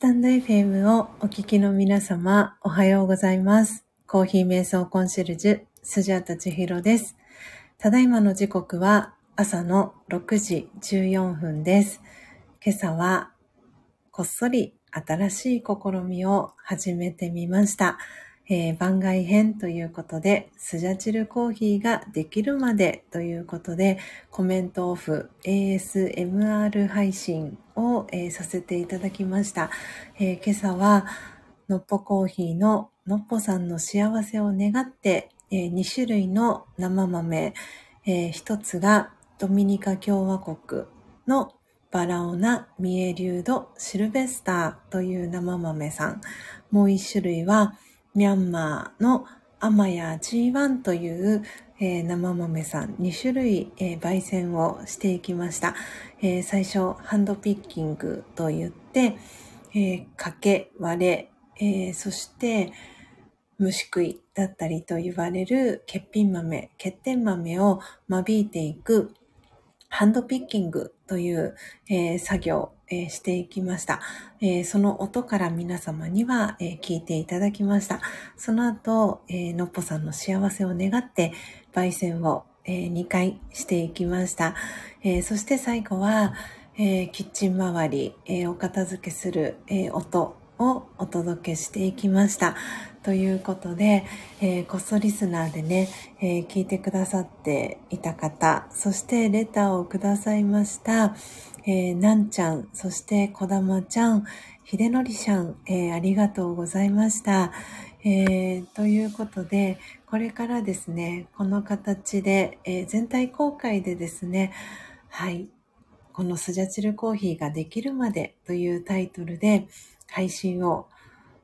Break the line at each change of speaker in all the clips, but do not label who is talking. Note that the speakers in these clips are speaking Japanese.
タンド FM をお聞きの皆様、おはようございます。コーヒー瞑想コンシェルジュ、スジャタチヒロです。ただいまの時刻は朝の6時14分です。今朝はこっそり新しい試みを始めてみました。えー番外編ということで、スジャチルコーヒーができるまでということで、コメントオフ ASMR 配信を、えーさせていただきました。えー今朝は、のっぽコーヒーののっぽさんの幸せを願って、え2種類の生豆、えー一つがドミニカ共和国のバラオナ・ミエリュード・シルベスターという生豆さん。もう一種類は、ミャンマーのアマヤ G1 という、えー生豆さん2種類、えー焙煎をしていきました。えー最初、ハンドピッキングと言って、えかけ、割れ、そして、虫食いだったりと言われる欠品豆、欠点豆を間引いていくハンドピッキングという、えー作業、えーしていきました、えーその音から皆様には、え聞いていただきました。その後、えのっぽさんの幸せを願って、焙煎を、え2回していきました。えそして最後は、えキッチン周り、えお片付けする、え音をお届けしていきました。ということで、えーこっそリスナーでね、えー聞いてくださっていた方、そしてレターをくださいました、えーなんちゃん、そしてこだまちゃん、ひでのりちゃん、えーありがとうございました。えーということで、これからですね、この形で、えー全体公開でですね、はい、このスジャチルコーヒーができるまでというタイトルで配信を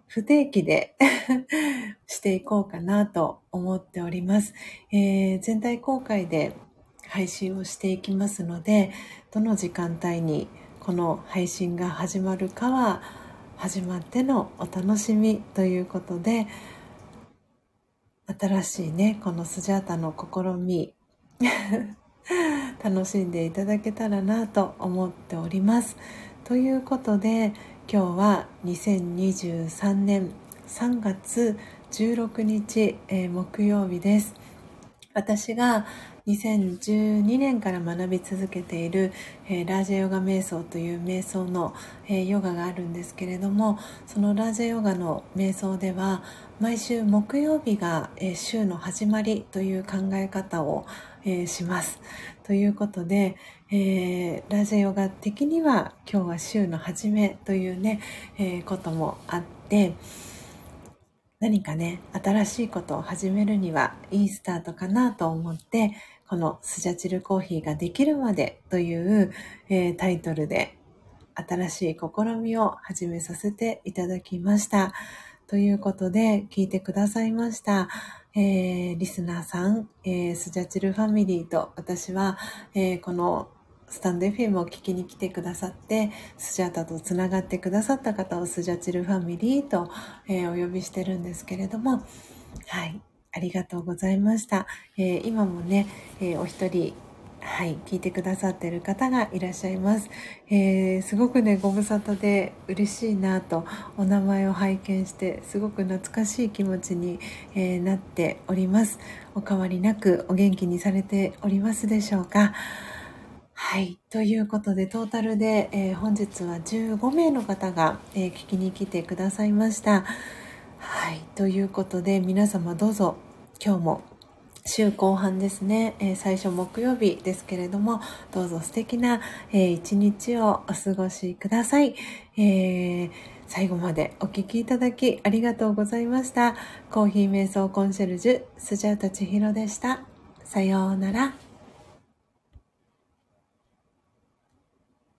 不定期で していこうかなと思っております。えー全体公開で配信をしていきますので、どの時間帯にこの配信が始まるかは始まってのお楽しみということで、新しいね、このスジャータの試み、楽しんでいただけたらなと思っております。ということで今日は2023年3月16日、えー木曜日です。私が2012年から学び続けている、えーラージャヨガ瞑想という瞑想の、えーヨガがあるんですけれどもそのラージャヨガの瞑想では毎週木曜日が、えー週の始まりという考え方を、えーします。ということで、えーラジャヨガ的には今日は週の初めというね、えーこともあって何かね新しいことを始めるにはいいスタートかなと思ってこのスジャチルコーヒーができるまでという、えータイトルで新しい試みを始めさせていただきました。ということで聞いてくださいました。えーリスナーさん、えースジャチルファミリーと私は、えーこのスタンド FM を聞きに来てくださって、スジャタとつながってくださった方をスジャチルファミリーと、えーお呼びしてるんですけれども、はい、ありがとうございました。えー今もね、えーお一人、はい、聞いてくださってる方がいらっしゃいます。えーすごくね、ご無沙汰で嬉しいなと、お名前を拝見して、すごく懐かしい気持ちに、えーなっております。お変わりなくお元気にされておりますでしょうか。はい。ということで、トータルで、えー本日は15名の方が、えー聞きに来てくださいました。はい。ということで、皆様どうぞ、今日も週後半ですね、えー最初木曜日ですけれども、どうぞ素敵な、えー一日をお過ごしください。え最後までお聞きいただきありがとうございました。コーヒー瞑想コンシェルジュ、スジャータ千尋でした。さようなら。